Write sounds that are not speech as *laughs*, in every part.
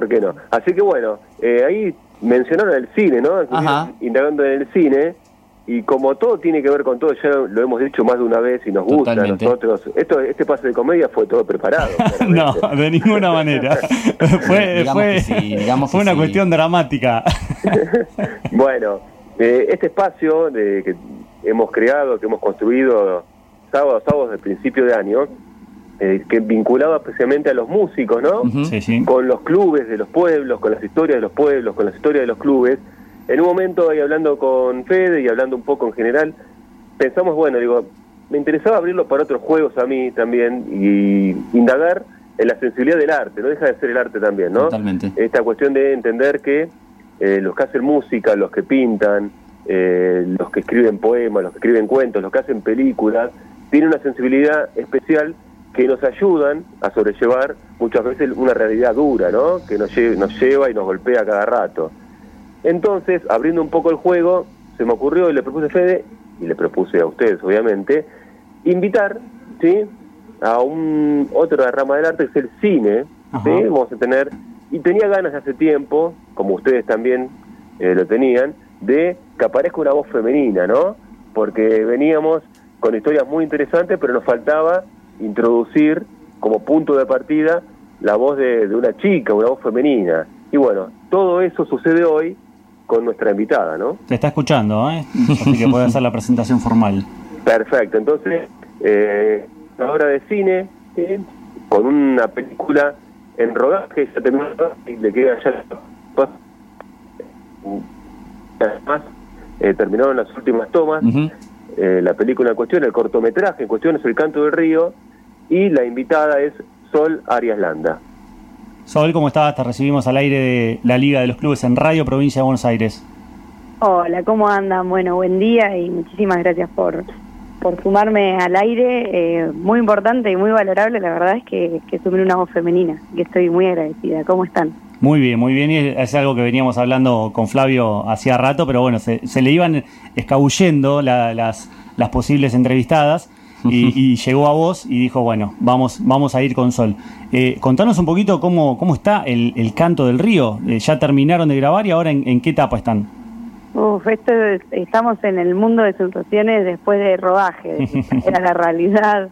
¿Por qué no? Así que bueno, eh, ahí mencionaron el cine, ¿no? Ajá. Indagando en el cine. Y como todo tiene que ver con todo, ya lo hemos dicho más de una vez y nos gusta a nosotros. Esto, este pase de comedia fue todo preparado. *laughs* No, de ninguna manera. *laughs* *laughs* fue Digamos fue, que sí, digamos fue una sí. cuestión dramática. Bueno, eh, este espacio de, que hemos creado, que hemos construido sábado a sábado desde el principio de año, eh, que vinculado especialmente a los músicos, ¿no? Sí, sí. Con los clubes de los pueblos, con las historias de los pueblos, con las historias de los clubes. En un momento ahí hablando con Fede y hablando un poco en general, pensamos, bueno, digo, me interesaba abrirlo para otros juegos a mí también y indagar en la sensibilidad del arte, no deja de ser el arte también, ¿no? Totalmente. Esta cuestión de entender que eh, los que hacen música, los que pintan, eh, los que escriben poemas, los que escriben cuentos, los que hacen películas, tienen una sensibilidad especial que nos ayudan a sobrellevar muchas veces una realidad dura, ¿no? Que nos, lle- nos lleva y nos golpea cada rato. Entonces, abriendo un poco el juego, se me ocurrió y le propuse a Fede, y le propuse a ustedes, obviamente, invitar, ¿sí? A un otra rama del arte, que es el cine. ¿sí? Vamos a tener, y tenía ganas hace tiempo, como ustedes también eh, lo tenían, de que aparezca una voz femenina, ¿no? Porque veníamos con historias muy interesantes, pero nos faltaba introducir como punto de partida la voz de, de una chica, una voz femenina. Y bueno, todo eso sucede hoy con nuestra invitada, ¿no? Te está escuchando, ¿eh? *laughs* Así que puede hacer la presentación formal. Perfecto, entonces, eh, una obra de cine con una película en rodaje, ya terminó y le queda ya además eh, terminaron las últimas tomas, eh, la película en cuestión, el cortometraje en cuestión es El canto del río y la invitada es Sol Arias Landa. Sol, ¿cómo estás? Te recibimos al aire de la Liga de los Clubes en Radio Provincia de Buenos Aires. Hola, ¿cómo andan? Bueno, buen día y muchísimas gracias por, por sumarme al aire. Eh, muy importante y muy valorable, la verdad es que, que sumen una voz femenina, que estoy muy agradecida. ¿Cómo están? Muy bien, muy bien. Y es algo que veníamos hablando con Flavio hacía rato, pero bueno, se, se le iban escabullendo la- las, las posibles entrevistadas y, *laughs* y llegó a vos y dijo, bueno, vamos, vamos a ir con Sol. Eh, contanos un poquito cómo, cómo está el, el canto del río. Eh, ya terminaron de grabar y ahora en, en qué etapa están. Uf, esto es- estamos en el mundo de sensaciones después de rodaje, *laughs* era la realidad.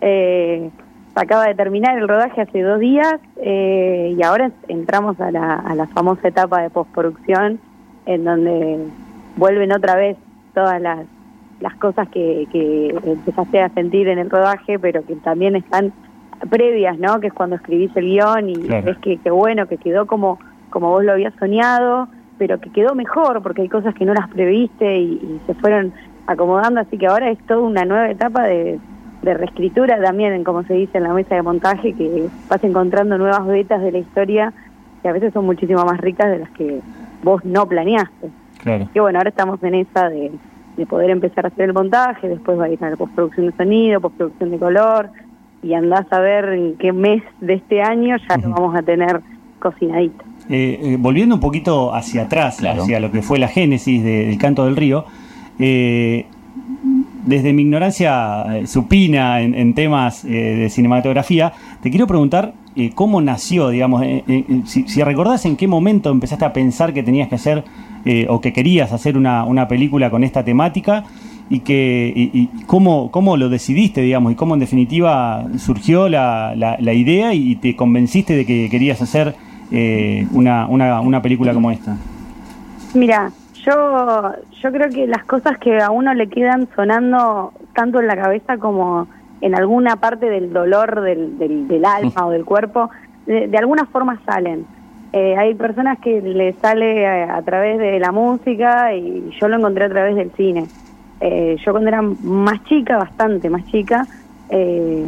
Eh, acaba de terminar el rodaje hace dos días eh, y ahora entramos a la, a la famosa etapa de postproducción en donde vuelven otra vez todas las, las cosas que, que empezaste a sentir en el rodaje, pero que también están previas, ¿no? Que es cuando escribís el guion y Claro. ves que, que bueno, que quedó como, como vos lo habías soñado, pero que quedó mejor porque hay cosas que no las previste y, y se fueron acomodando, así que ahora es toda una nueva etapa de, de reescritura también, en como se dice en la mesa de montaje, que vas encontrando nuevas vetas de la historia que a veces son muchísimo más ricas de las que vos no planeaste. Claro. Y bueno, ahora estamos en esa de, de poder empezar a hacer el montaje, después va a ir a la postproducción de sonido, postproducción de color, y andás a ver en qué mes de este año ya lo vamos a tener cocinadito. Eh, eh, volviendo un poquito hacia atrás, Claro. hacia lo que fue la génesis de- del canto del río, eh, desde mi ignorancia eh, supina en, en temas eh, de cinematografía, te quiero preguntar eh, cómo nació, digamos, eh, eh, eh, si, si recordás en qué momento empezaste a pensar que tenías que hacer eh, o que querías hacer una, una película con esta temática y que y, cómo, cómo lo decidiste, digamos, y cómo en definitiva surgió la, la- la idea y te convenciste de que querías hacer eh, una, una, una película como esta. Mira, yo, yo creo que las cosas que a uno le quedan sonando tanto en la cabeza como en alguna parte del dolor del, del, del alma o del cuerpo, de, de alguna forma salen. Eh, hay personas que le sale a, a través de la música y yo lo encontré a través del cine. Eh, yo cuando era más chica, bastante más chica, eh,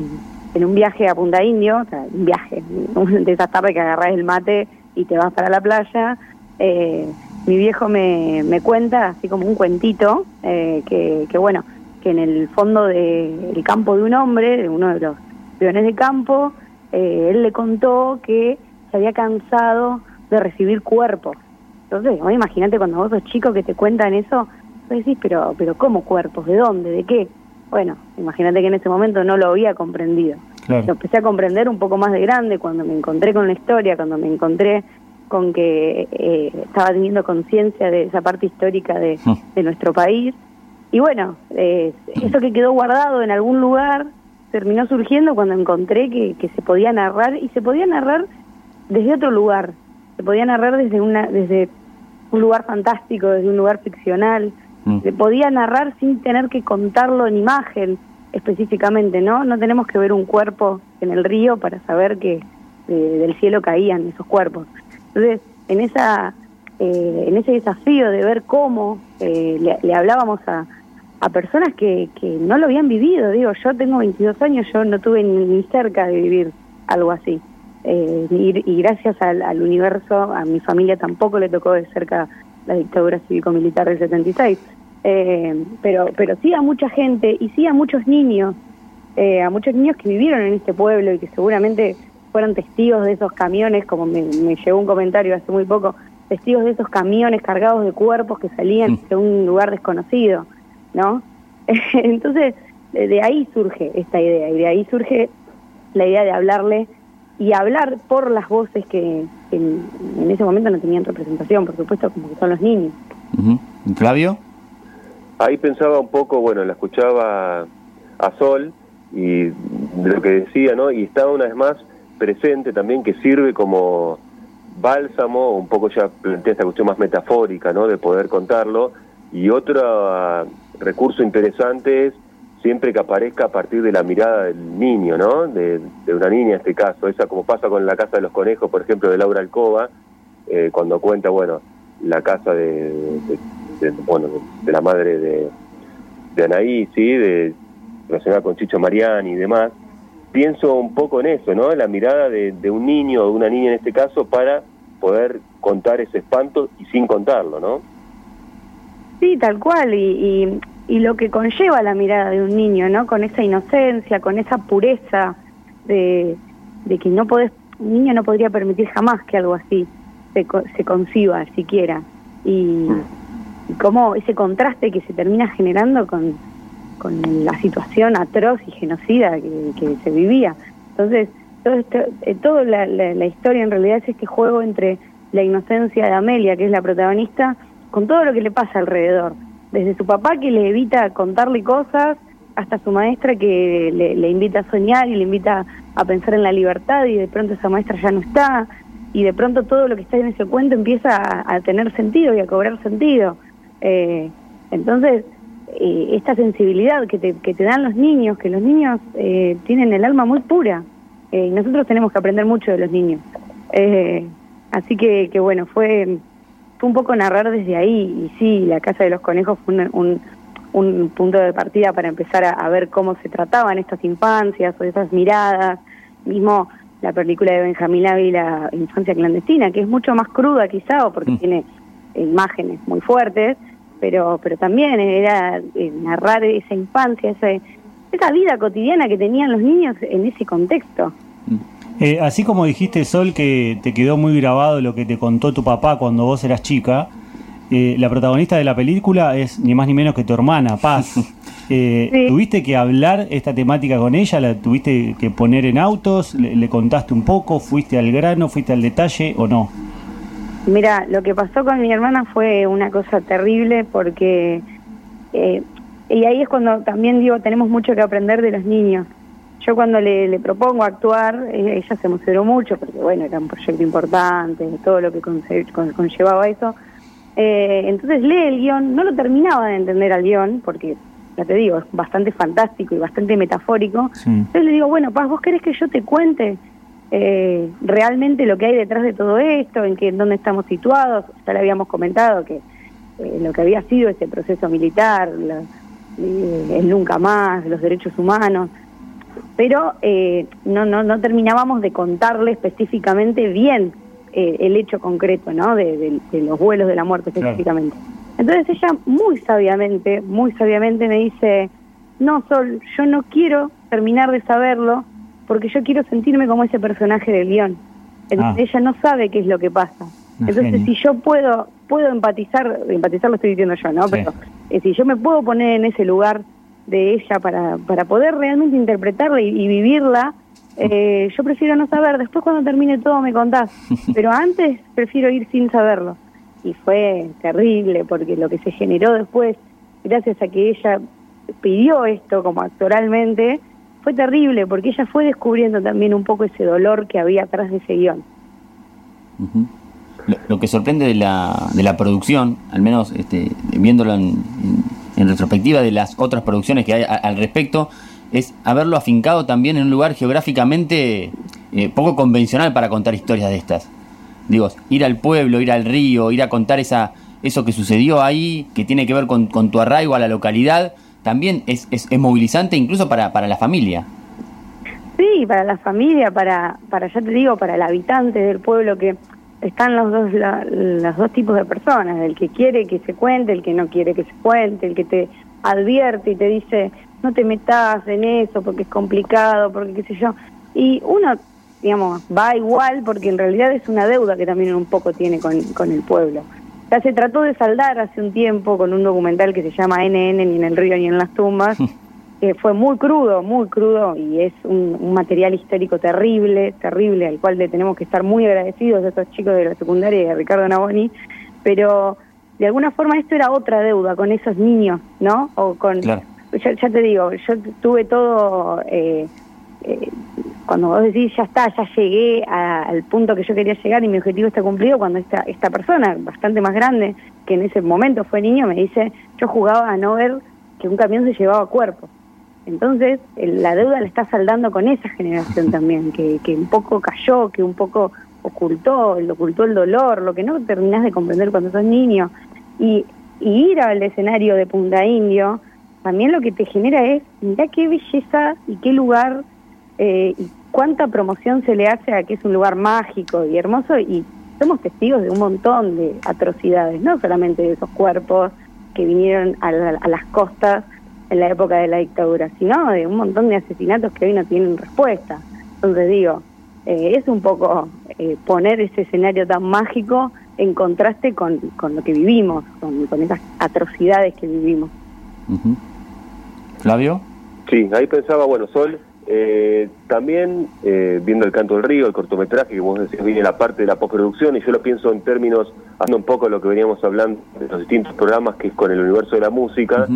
en un viaje a Punta Indio, un viaje, *laughs* de esa tarde que agarrás el mate y te vas para la playa, eh, mi viejo me, me cuenta, así como un cuentito, eh, que, bueno, que en el fondo del campo de un hombre, de uno de los peones de campo, eh, él le contó que se había cansado de recibir cuerpos. Entonces, vos imagínate cuando vos sos chico que te cuentan eso, vos decís, pero, pero ¿cómo cuerpos? ¿De dónde? ¿De qué? Bueno, imagínate que en ese momento no lo había comprendido. lo empecé a comprender un poco más de grande cuando me encontré con la historia, cuando me encontré con que eh, estaba teniendo conciencia de esa parte histórica de, mm. nuestro país. Y bueno, eh, eso que quedó guardado en algún lugar terminó surgiendo cuando encontré que, que se podía narrar y se podía narrar desde otro lugar, se podía narrar desde, una, desde un lugar fantástico, desde un lugar ficcional, mm. se podía narrar sin tener que contarlo en imagen específicamente, ¿no? No tenemos que ver un cuerpo en el río para saber que eh, del cielo caían esos cuerpos. Entonces, en esa eh, en ese desafío de ver cómo eh, le, hablábamos a, a personas que, que no lo habían vivido, digo, yo tengo 22 años, yo no tuve ni cerca de vivir algo así. Eh, y, gracias al, universo, a mi familia tampoco le tocó de cerca la dictadura cívico-militar del 76. Eh, pero, pero sí a mucha gente y sí a muchos niños, eh, a muchos niños que vivieron en este pueblo y que seguramente fueron testigos de esos camiones, como me, llegó un comentario hace muy poco, testigos de esos camiones cargados de cuerpos que salían de un lugar desconocido, ¿no? *laughs* Entonces, de ahí surge esta idea y de ahí surge la idea de hablarle y hablar por las voces que, en, ese momento no tenían representación, por supuesto, como que son los niños. Flavio. Ahí pensaba un poco, bueno, la escuchaba a Sol y de lo que decía, ¿no? Y estaba una vez más presente también que sirve como bálsamo, un poco ya plantea esta cuestión más metafórica, ¿no? De poder contarlo. Y otro ah, recurso interesante es siempre que aparezca a partir de la mirada del niño, ¿no? De, una niña en este caso, esa como pasa con la casa de los conejos, por ejemplo, de Laura Alcoba, eh, cuando cuenta, bueno, la casa de, bueno, de, la madre de, Anaí, ¿sí? De, relacionada con Chicho Mariani y demás, pienso un poco en eso, ¿no? La mirada de, un niño o de una niña en este caso para poder contar ese espanto y sin contarlo, ¿no? Sí, tal cual, y y lo que conlleva la mirada de un niño, ¿no? Con esa inocencia, con esa pureza de, que no podés, un niño no podría permitir jamás que algo así se, se conciba siquiera. Y, y cómo ese contraste que se termina generando con, con la situación atroz y genocida que, se vivía. Entonces, todo esto, eh, toda la historia en realidad es este juego entre la inocencia de Amelia, que es la protagonista, con todo lo que le pasa alrededor desde su papá que le evita contarle cosas hasta su maestra que le, invita a soñar y le invita a pensar en la libertad y de pronto esa maestra ya no está y de pronto todo lo que está en ese cuento empieza a, tener sentido y a cobrar sentido. Eh, entonces, eh, esta sensibilidad que te, que te dan los niños, que los niños eh, tienen el alma muy pura y nosotros tenemos que aprender mucho de los niños. así que, que bueno, fue fue un poco narrar desde ahí, y sí, la Casa de los Conejos fue un, un, punto de partida para empezar a, ver cómo se trataban estas infancias o esas miradas, mismo la película de Benjamín Ávila, Infancia Clandestina, que es mucho más cruda quizá, o porque mm. tiene imágenes muy fuertes, pero, pero también era eh, narrar esa infancia, esa, esa vida cotidiana que tenían los niños en ese contexto. Eh, así como dijiste, Sol, que te quedó muy grabado lo que te contó tu papá cuando vos eras chica, eh, la protagonista de la película es ni más ni menos que tu hermana, Paz. *laughs* Eh, ¿Tuviste que hablar esta temática con ella? ¿La tuviste que poner en autos? ¿Le, contaste un poco? ¿Fuiste al grano? ¿Fuiste al detalle o no? Mira, lo que pasó con mi hermana fue una cosa terrible porque... y ahí es cuando también digo, tenemos mucho que aprender de los niños yo cuando le, propongo actuar, eh, ella se emocionó mucho, porque bueno, era un proyecto importante, todo lo que conllevaba eso. Eh, entonces lee el guion, no lo terminaba de entender al guion, porque ya te digo, es bastante fantástico y bastante metafórico. Entonces le digo, bueno, Paz, ¿vos querés que yo te cuente eh, realmente lo que hay detrás de todo esto, en, qué, dónde estamos situados? Ya le habíamos comentado que lo que había sido ese proceso militar, el nunca más, los derechos humanos pero eh, no, no, no terminábamos de contarle específicamente bien eh, el hecho concreto, ¿no? De, los vuelos de la muerte específicamente. Entonces ella muy sabiamente, muy sabiamente me dice, no, Sol, yo no quiero terminar de saberlo porque yo quiero sentirme como ese personaje del guion. Ah. Ella no sabe qué es lo que pasa. Entonces, si yo puedo puedo empatizar, empatizar lo estoy diciendo yo, ¿no? Pero eh, si yo me puedo poner en ese lugar de ella para, para poder realmente interpretarla y, vivirla, Eh, yo prefiero no saber, después cuando termine todo me contás, *laughs* pero antes prefiero ir sin saberlo. Y fue terrible porque lo que se generó después, gracias a que ella pidió esto como actoralmente, fue terrible porque ella fue descubriendo también un poco ese dolor que había atrás de ese guion. lo, que sorprende de la, de la producción, al menos este, viéndolo en, retrospectiva de las otras producciones que hay al respecto, es haberlo afincado también en un lugar geográficamente eh, poco convencional para contar historias de estas. Digo, ir al pueblo, ir al río, ir a contar esa, eso que sucedió ahí, que tiene que ver con, tu arraigo a la localidad, también es, es, movilizante incluso para, para la familia. Sí, para la familia, para, para, ya te digo, para el habitante del pueblo que están los dos, los dos tipos de personas, el que quiere que se cuente, el que no quiere que se cuente, el que te advierte y te dice, no te metas en eso porque es complicado, porque qué sé yo. Y uno, digamos, va igual porque en realidad es una deuda que también un poco tiene con, con el pueblo. Ya se trató de saldar hace un tiempo con un documental que se llama NN, ni en el río ni en las tumbas, *laughs* que fue muy crudo, muy crudo y es un, material histórico terrible, terrible, al cual le tenemos que estar muy agradecidos a estos chicos de la secundaria y a Ricardo Naboni, pero de alguna forma esto era otra deuda con esos niños, ¿no? O con... Ya, te digo, yo tuve todo... Eh, eh, cuando vos decís ya está, ya llegué al punto que yo quería llegar y mi objetivo está cumplido, cuando esta, esta persona, bastante más grande, que en ese momento fue niño, me dice, yo jugaba a no ver que un camión se llevaba cuerpo. Entonces, la deuda la está saldando con esa generación *laughs* también, que, que un poco cayó, que un poco ocultó, ocultó el dolor, lo que no terminás de comprender cuando sos niño. Y, y ir al escenario de Punta Indio, también lo que te genera es, mira qué belleza y qué lugar eh, y cuánta promoción se le hace a que es un lugar mágico y hermoso y somos testigos de un montón de atrocidades, no solamente de esos cuerpos que vinieron a, las costas en la época de la dictadura, sino de un montón de asesinatos que hoy no tienen respuesta. Entonces digo, eh, es un poco eh, poner ese escenario tan mágico en contraste con, con lo que vivimos, con, con esas atrocidades que vivimos. Flavio. Sí, ahí pensaba, bueno, Sol, eh, también, eh, viendo el canto del río, el cortometraje, que vos decís, viene la parte de la postproducción, y yo lo pienso en términos, haciendo un poco lo que veníamos hablando de los distintos programas, que es con el universo de la música,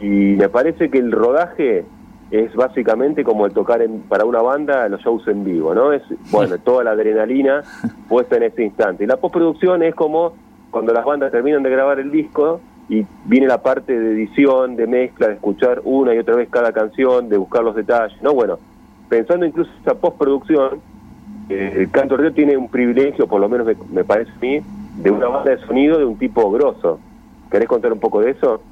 y me parece que el rodaje es básicamente como el tocar en, para una banda los shows en vivo, ¿no? Es, bueno, *laughs* toda la adrenalina puesta en ese instante. Y la postproducción es como cuando las bandas terminan de grabar el disco, y viene la parte de edición, de mezcla, de escuchar una y otra vez cada canción, de buscar los detalles, ¿no? Bueno, pensando incluso esa postproducción, eh, el Canto Río tiene un privilegio, por lo menos me, parece a mí, de una banda de sonido de un tipo grosso. ¿Querés contar un poco de eso?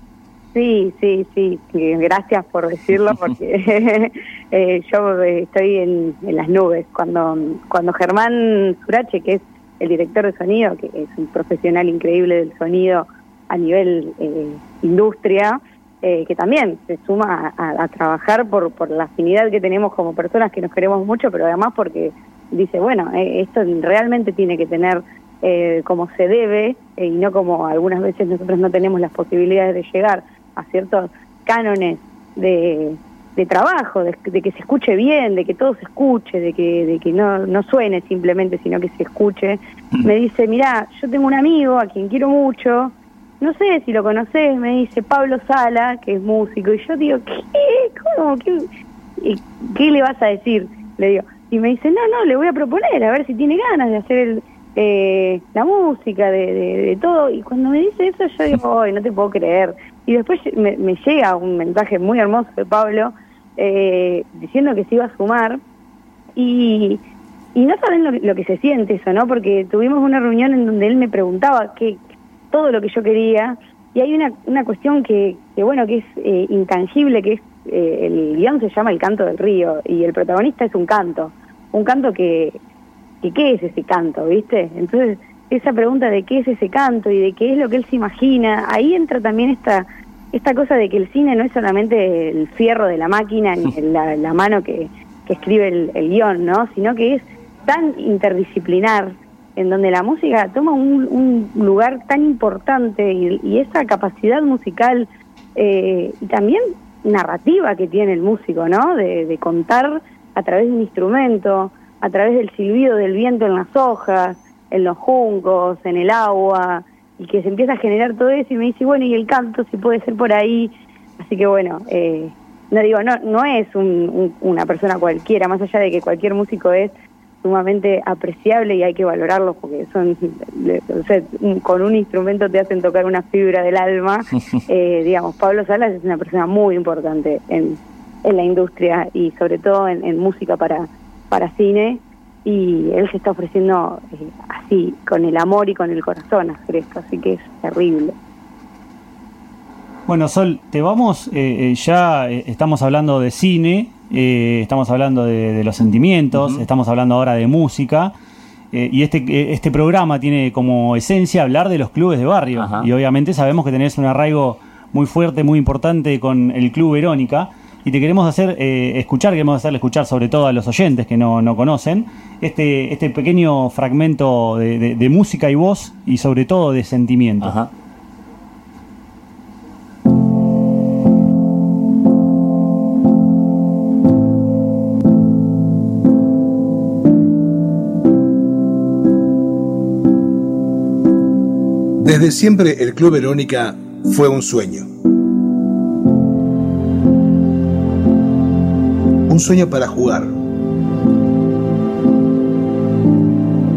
Sí, sí, sí, gracias por decirlo *laughs* porque *laughs* eh, yo estoy en, en, las nubes. Cuando, cuando Germán Surache, que es el director de sonido, que es un profesional increíble del sonido, a nivel eh, industria, eh, que también se suma a, trabajar por, por la afinidad que tenemos como personas que nos queremos mucho, pero además porque dice, bueno, eh, esto realmente tiene que tener como se debe y no como algunas veces nosotros no tenemos las posibilidades de llegar a ciertos cánones de, de trabajo, de, que se escuche bien, de que todo se escuche, de que, de que no, no suene simplemente, sino que se escuche. Me dice, mira, yo tengo un amigo a quien quiero mucho, no sé si lo conoces, me dice Pablo Sala, que es músico, y yo digo, ¿qué? ¿Cómo? ¿Qué, ¿Qué le vas a decir? Le digo, y me dice, no, no, le voy a proponer, a ver si tiene ganas de hacer el, eh, la música, de, de, todo, y cuando me dice eso yo digo, ay, no te puedo creer. Y después me, llega un mensaje muy hermoso de Pablo, eh, diciendo que se iba a sumar, y, y no saben lo, que se siente eso, ¿no? Porque tuvimos una reunión en donde él me preguntaba qué, todo lo que yo quería. Y hay una, una cuestión que, que, bueno, que es eh, intangible, que es, eh, el guion se llama El canto del río, y el protagonista es un canto, un canto que, que ¿qué es ese canto, viste? Entonces, esa pregunta de qué es ese canto y de qué es lo que él se imagina, ahí entra también esta, esta cosa de que el cine no es solamente el fierro de la máquina ni *laughs* la, la mano que, que escribe el, el guion, ¿no? Sino que es tan interdisciplinar en donde la música toma un, lugar tan importante y, esa capacidad musical eh, y también narrativa que tiene el músico, ¿no? De, contar a través de un instrumento, a través del silbido del viento en las hojas, en los juncos, en el agua, y que se empieza a generar todo eso y me dice, bueno, y el canto si puede ser por ahí. Así que bueno, eh, no digo, no, no es una persona cualquiera, más allá de que cualquier músico es sumamente apreciable y hay que valorarlos porque son, con un instrumento te hacen tocar una fibra del alma. *laughs* eh, digamos, Pablo Salas es una persona muy importante en, en la industria y sobre todo en, música para, para cine y él se está ofreciendo eh, así, con el amor y con el corazón a hacer esto, así que es terrible. Bueno, Sol, te vamos, eh, eh, ya estamos hablando de cine, estamos hablando de, los sentimientos, estamos hablando ahora de música, y este, este programa tiene como esencia hablar de los clubes de barrio, y obviamente sabemos que tenés un arraigo muy fuerte, muy importante con el Club Verónica y te queremos hacer eh, escuchar, queremos hacerle escuchar sobre todo a los oyentes que no, conocen, este, este pequeño fragmento de, música y voz y sobre todo de sentimiento. Desde siempre el Club Verónica fue un sueño. Un sueño para jugar.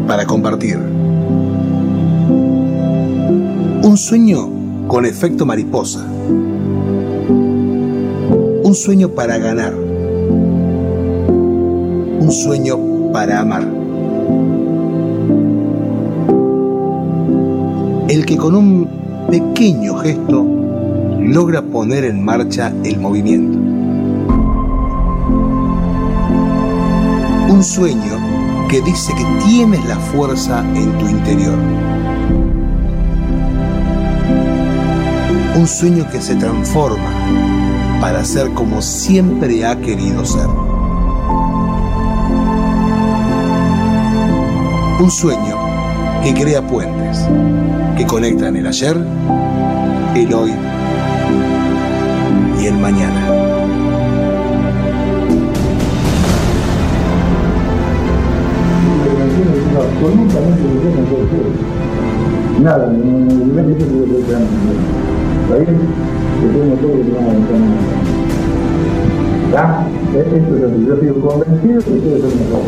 Para compartir. Un sueño con efecto mariposa. Un sueño para ganar. Un sueño para amar. El que con un pequeño gesto logra poner en marcha el movimiento. Un sueño que dice que tienes la fuerza en tu interior. Un sueño que se transforma para ser como siempre ha querido ser. Un sueño que crea puentes, que conectan el ayer, el hoy y el mañana. Absolutamente no puede ser. Nada, ni el primer dice que puede ser ¿Está bien? Que tenemos todo lo que vamos a entrar ¿Ya? Esto es así. Yo estoy convencido que puede ser mejor.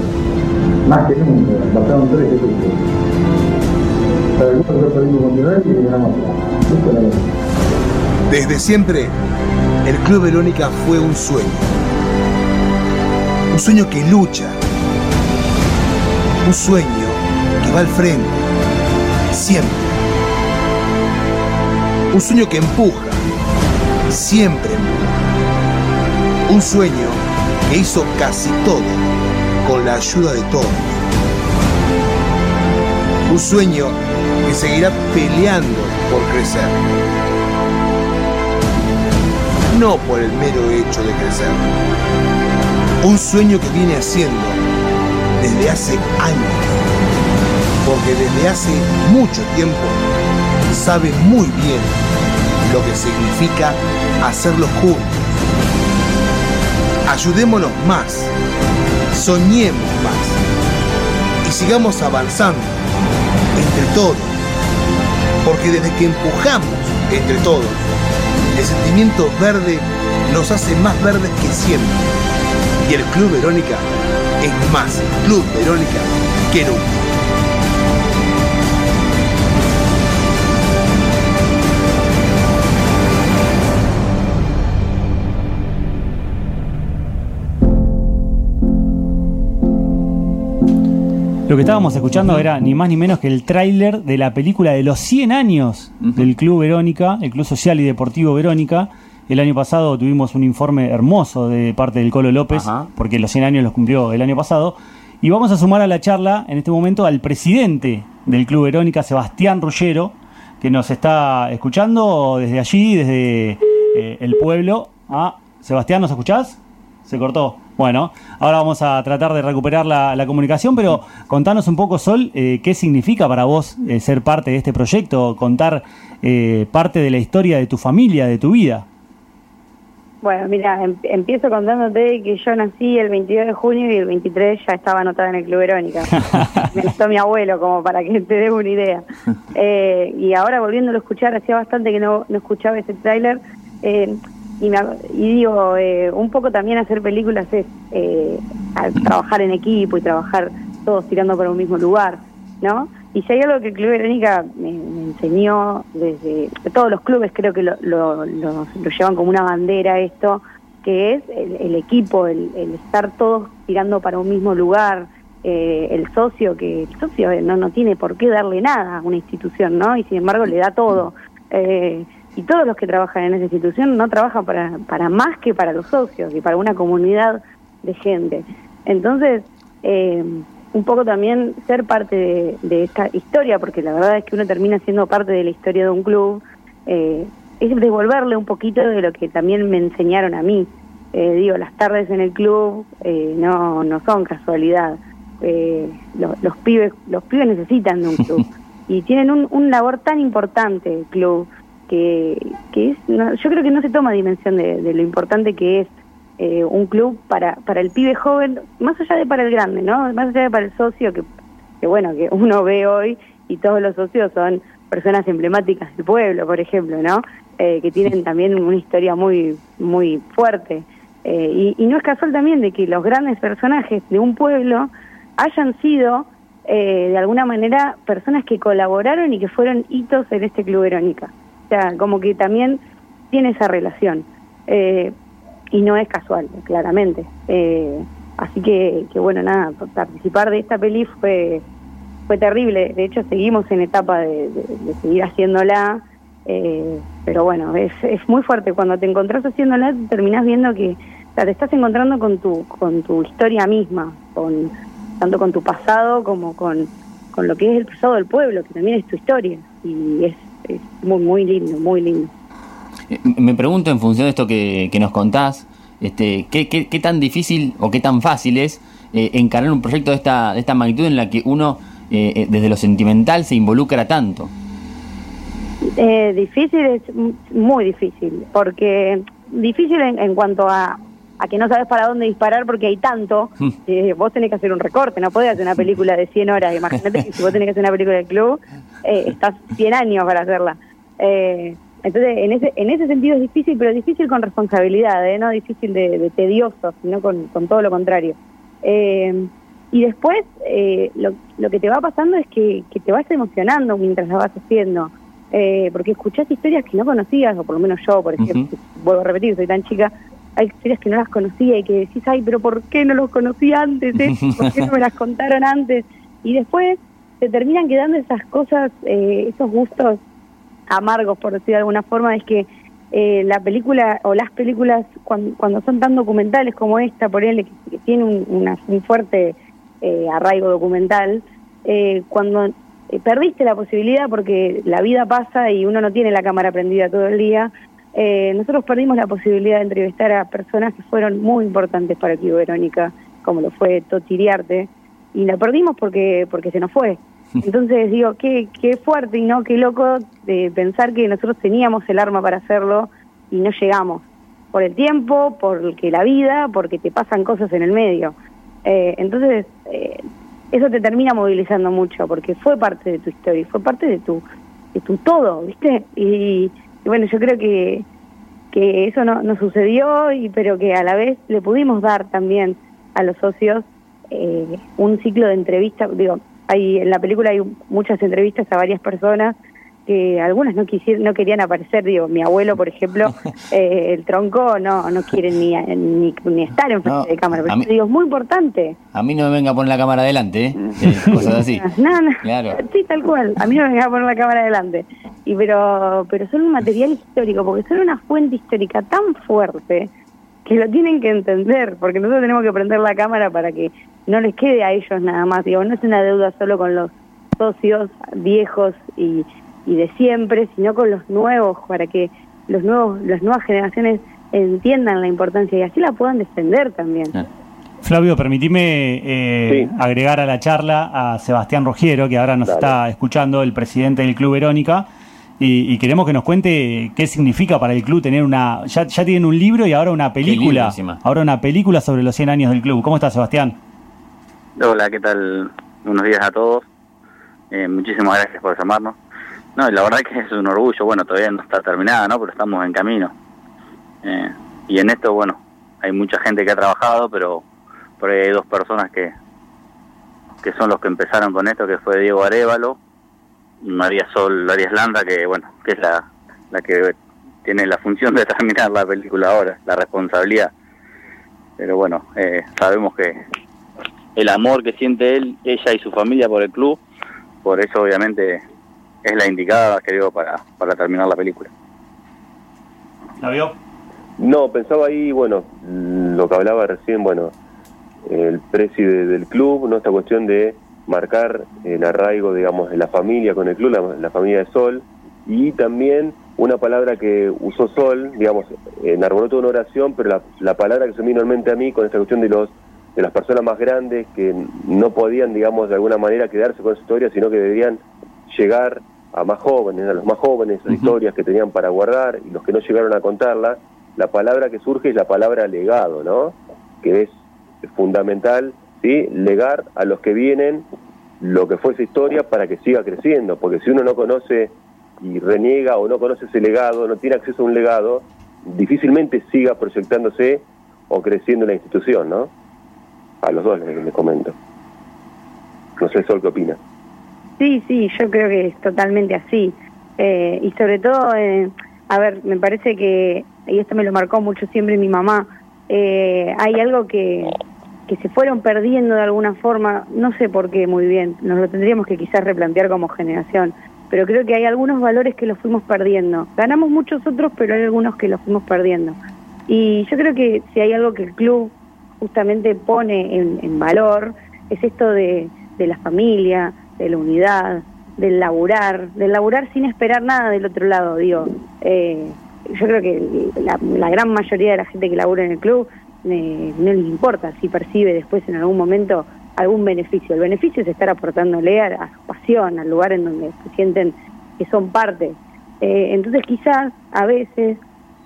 Más que nunca. Pasaron tres que tuve. Para el cual yo perdimos con Israel y ganamos. Esto es la verdad. Desde siempre, el Club Verónica fue un sueño. Un sueño que lucha. Un sueño va al frente, siempre. Un sueño que empuja, siempre Un sueño que hizo casi todo con la ayuda de todos. Un sueño que seguirá peleando por crecer. No por el mero hecho de crecer. Un sueño que viene haciendo desde hace años porque desde hace mucho tiempo sabe muy bien lo que significa hacerlo juntos. Ayudémonos más, soñemos más y sigamos avanzando entre todos, porque desde que empujamos entre todos, el sentimiento verde nos hace más verdes que siempre. Y el Club Verónica es más Club Verónica que nunca. Lo que estábamos escuchando era ni más ni menos que el tráiler de la película de los 100 años del Club Verónica, el Club Social y Deportivo Verónica. El año pasado tuvimos un informe hermoso de parte del Colo López, porque los 100 años los cumplió el año pasado. Y vamos a sumar a la charla en este momento al presidente del Club Verónica, Sebastián Rullero, que nos está escuchando desde allí, desde eh, el pueblo. Ah, Sebastián, ¿nos escuchás? Se cortó. Bueno, ahora vamos a tratar de recuperar la, comunicación, pero contanos un poco, Sol, eh, qué significa para vos eh, ser parte de este proyecto, contar eh, parte de la historia de tu familia, de tu vida. Bueno, mira, em- empiezo contándote que yo nací el 22 de junio y el 23 ya estaba anotada en el Club Verónica. *laughs* Me anotó mi abuelo, como para que te des una idea. *laughs* Eh, y ahora volviéndolo a escuchar, hacía bastante que no, no escuchaba ese tráiler. eh, y, me y digo, eh, un poco también hacer películas es eh, trabajar en equipo y trabajar todos tirando para un mismo lugar, ¿no? Y si hay algo que el Club Verónica me, enseñó desde todos los clubes creo que lo, lo, lo- llevan como una bandera esto, que es el, el equipo, el, el estar todos tirando para un mismo lugar, eh, el socio, que el socio no, no tiene por qué darle nada a una institución, ¿no? Y sin embargo le da todo. Eh, y todos los que trabajan en esa institución no trabajan para, para más que para los socios y para una comunidad de gente. Entonces, eh, un poco también ser parte de, de esta historia, porque la verdad es que uno termina siendo parte de la historia de un club, eh, es devolverle un poquito de lo que también me enseñaron a mí. Eh, digo, las tardes en el club eh, no, no son casualidad. Eh, lo- los pibes los pibes necesitan de un club *laughs* y tienen un, un labor tan importante el club que, que es, no- yo creo que no se toma dimensión de, de lo importante que es eh, un club para, para el pibe joven, más allá de para el grande, ¿no? Más allá de para el socio, que, que bueno, que uno ve hoy y todos los socios son personas emblemáticas del pueblo, por ejemplo, ¿no? Eh, que tienen también una historia muy, muy fuerte. Eh, y, y no es casual también de que los grandes personajes de un pueblo hayan sido, eh, de alguna manera, personas que colaboraron y que fueron hitos en este Club Verónica. Como que también tiene esa relación. Eh, y no es casual, claramente. Eh, así que, que, bueno, nada, participar de esta peli fue, fue terrible. De hecho, seguimos en etapa de, seguir haciéndola. eh, pero bueno, es, es muy fuerte. Cuando te encontrás haciéndola, terminás viendo que te estás encontrando con tu, con tu historia misma, con tanto con tu pasado como con, con lo que es el pasado del pueblo, que también es tu historia. Y es, es muy, muy lindo, muy lindo. Eh, Me pregunto en función de esto que, que nos contás, este, ¿qué, qué, qué tan difícil o qué tan fácil es eh, encarar un proyecto de esta, de esta magnitud en la que uno eh, eh, desde lo sentimental se involucra tanto? Eh, difícil es muy difícil, porque difícil en, en cuanto a, a que no sabes para dónde disparar porque hay tanto, Mm. eh, vos tenés que hacer un recorte, no podés hacer una película de 100 horas, imagínate que si vos tenés que hacer una película de club, eh, estás 100 años para hacerla. Eh, entonces, en ese, en ese sentido es difícil, pero difícil con responsabilidad, ¿eh? no difícil de, de tedioso, sino con, con todo lo contrario. Eh, y después, eh, lo, lo que te va pasando es que, que te vas emocionando mientras la vas haciendo, eh, porque escuchás historias que no conocías, o por lo menos yo, por ejemplo, vuelvo a repetir, soy tan chica, hay historias que no las conocía y que decís, ay, pero ¿por qué no los conocí antes? eh? *laughs* ¿Por qué no me las contaron antes? Y después te terminan quedando esas cosas, eh, esos gustos amargos, por decir de alguna forma, es que eh, la película o las películas cuando, cuando son tan documentales como esta, por él, que, que tiene un, una- un fuerte eh, arraigo documental, eh, cuando eh, perdiste la posibilidad porque la vida pasa y uno no tiene la cámara prendida todo el día, eh, nosotros perdimos la posibilidad de entrevistar a personas que fueron muy importantes para Club Verónica, como lo fue Toti Iriarte, y la perdimos porque porque se nos fue. *laughs* Entonces digo, qué, qué fuerte y no qué loco de pensar que nosotros teníamos el arma para hacerlo y no llegamos. Por el tiempo, porque la vida, porque te pasan cosas en el medio. Eh, entonces, eh, eso te termina movilizando mucho, porque fue parte de tu historia, fue parte de tu, de tu todo, ¿viste? Y, y bueno, yo creo que, que eso no, no sucedió, y, pero que a la vez le pudimos dar también a los socios eh, un ciclo de entrevistas. Digo, hay, en la película hay muchas entrevistas a varias personas que algunas no quisieron, no querían aparecer, digo, mi abuelo, por ejemplo, *laughs* eh, el tronco no no quiere ni, ni, ni estar en frente No, de cámara, pero mí- digo, es muy importante. A mí no me venga a poner la cámara adelante, ¿eh? *laughs* Eh, cosas así. No, no. Claro. Sí, tal cual. A mí no me venga a poner la cámara adelante. Y pero, pero son un material histórico, porque son una fuente histórica tan fuerte que lo tienen que entender, porque nosotros tenemos que prender la cámara para que no les quede a ellos nada más. Digo, no es una deuda solo con los socios viejos y, y de siempre, sino con los nuevos, para que los nuevos, las nuevas generaciones entiendan la importancia y así la puedan defender también. Ah. Flavio, permitime eh, Sí. agregar a la charla a Sebastián Rogiero, que ahora nos Dale. está escuchando, el presidente del Club Verónica. y, queremos que nos cuente qué significa para el club tener una... Ya, ya tienen un libro y ahora una película. Ahora una película sobre los 100 años del club. ¿Cómo estás, Sebastián? Hola, ¿qué tal? Buenos días a todos. Eh, muchísimas gracias por llamarnos. No, la verdad que es un orgullo. Bueno, todavía no está terminada, ¿no? Pero estamos en camino. Eh, y en esto, bueno, hay mucha gente que ha trabajado, pero por ahí hay dos personas que, que son los que empezaron con esto, que fue Diego Arevalo María Sol Arias Landa, que bueno, que es la, la que tiene la función de terminar la película ahora, la responsabilidad. Pero bueno, eh, sabemos que el amor que siente él, ella y su familia por el club, por eso obviamente es la indicada, creo, para, para terminar la película. ¿La vio? No, pensaba ahí, bueno, lo que hablaba recién, bueno, el precio del club, ¿no? Esta cuestión de marcar el arraigo, digamos, de la familia con el club, la, familia de Sol, y también una palabra que usó Sol, digamos, enarboló toda una oración, pero la, la palabra que se me vino en mente a mí con esta cuestión de los de las personas más grandes que no podían, digamos, de alguna manera quedarse con esa historia, sino que debían llegar a más jóvenes, a los más jóvenes, esas historias que tenían para guardar y los que no llegaron a contarla, la palabra que surge es la palabra legado, ¿no? Que es fundamental ¿sí? legar a los que vienen lo que fue esa historia para que siga creciendo, porque si uno no conoce y reniega o no conoce ese legado, no tiene acceso a un legado, difícilmente siga proyectándose o creciendo la institución, ¿no? A los dos les, comento. No sé, Sol, ¿qué opina? Sí, sí, yo creo que es totalmente así. Eh, y sobre todo, eh, a ver, me parece que, y esto me lo marcó mucho siempre mi mamá, eh, hay algo que, que se fueron perdiendo de alguna forma, no sé por qué muy bien, nos lo tendríamos que quizás replantear como generación, pero creo que hay algunos valores que los fuimos perdiendo. Ganamos muchos otros, pero hay algunos que los fuimos perdiendo. Y yo creo que si hay algo que el club justamente pone en, valor, es esto de, la familia, de la unidad, del laburar, del laburar sin esperar nada del otro lado, digo. Eh, yo creo que la, gran mayoría de la gente que labura en el club eh, no les importa si percibe después en algún momento algún beneficio. El beneficio es estar aportándole a, su pasión, al lugar en donde se sienten que son parte. Eh, entonces quizás a veces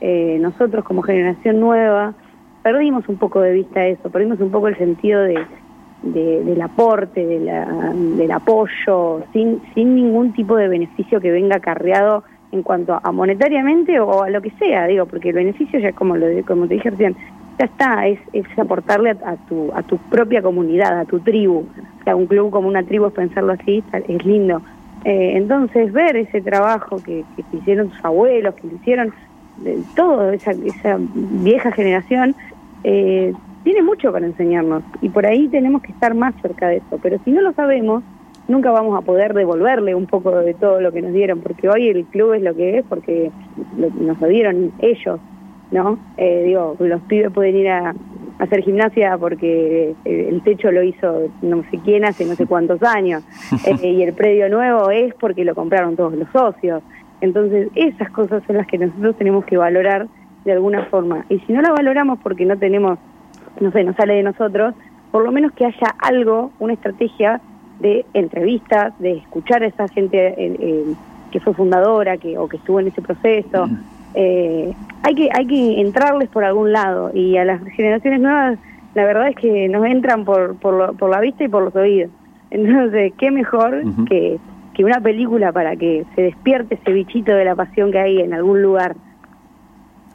eh, nosotros como generación nueva perdimos un poco de vista eso, perdimos un poco el sentido de, del aporte, de la, del apoyo, sin, sin ningún tipo de beneficio que venga acarreado en cuanto a monetariamente o a lo que sea, digo, porque el beneficio ya como lo como te dije recién, ya está, es, es aportarle a, tu, a tu propia comunidad, a tu tribu. O sea, un club como una tribu pensarlo así, es lindo. Eh, entonces, ver ese trabajo que, que hicieron tus abuelos, que hicieron de todo esa, esa vieja generación, eh, tiene mucho para enseñarnos y por ahí tenemos que estar más cerca de eso. Pero si no lo sabemos, nunca vamos a poder devolverle un poco de todo lo que nos dieron, porque hoy el club es lo que es, porque nos lo dieron ellos, ¿no? Eh, digo, los pibes pueden ir a, hacer gimnasia porque eh, el techo lo hizo no sé quién hace no sé cuántos años *laughs* eh, y el predio nuevo es porque lo compraron todos los socios. Entonces esas cosas son las que nosotros tenemos que valorar de alguna forma. Y si no la valoramos porque no tenemos, no sé, no sale de nosotros, por lo menos que haya algo, una estrategia de entrevistas, de escuchar a esa gente que fue fundadora que, o que estuvo en ese proceso. Eh, hay que hay que entrarles por algún lado y a las generaciones nuevas la verdad es que nos entran por por, por la vista y por los oídos. Entonces qué mejor que, que una película para que se despierte ese bichito de la pasión que hay en algún lugar.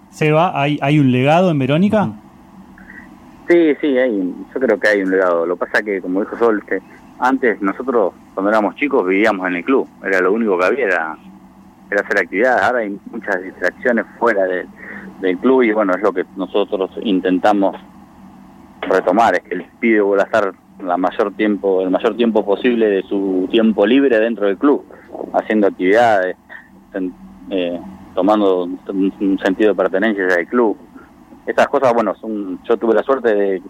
Seba hay hay un legado en Verónica sí sí hay yo creo que hay un legado lo pasa que como dijo Sol que antes nosotros cuando éramos chicos vivíamos en el club era lo único que había era era hacer actividades. Ahora hay muchas distracciones fuera del club y bueno, es lo que nosotros intentamos retomar, es que el pibe vuelva a estar la mayor tiempo, el mayor tiempo posible de su tiempo libre dentro del club, haciendo actividades, eh, tomando un sentido de pertenencia al club. Estas cosas, bueno, son, yo tuve la suerte de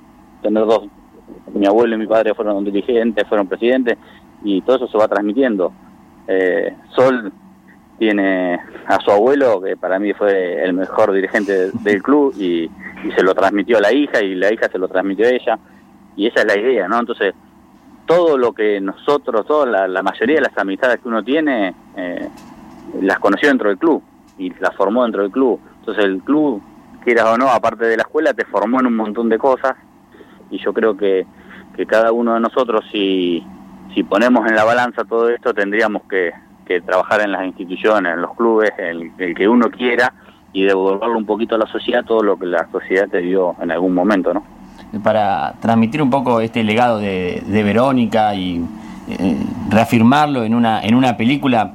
tener dos, mi abuelo y mi padre fueron dirigentes, fueron presidentes, y todo eso se va transmitiendo. Eh, Sol tiene a su abuelo, que para mí fue el mejor dirigente del club, y, se lo transmitió a la hija, y la hija se lo transmitió a ella, y esa es la idea, ¿no? Entonces, todo lo que nosotros, toda la, mayoría de las amistades que uno tiene, eh, las conoció dentro del club y las formó dentro del club. Entonces el club, quieras o no, aparte de la escuela, te formó en un montón de cosas y yo creo que, que cada uno de nosotros, si, si ponemos en la balanza todo esto, tendríamos que, que trabajar en las instituciones, en los clubes, el, el que uno quiera y devolverle un poquito a la sociedad todo lo que la sociedad te dio en algún momento, ¿no? Para transmitir un poco este legado de, de Verónica y eh, reafirmarlo en una, en una película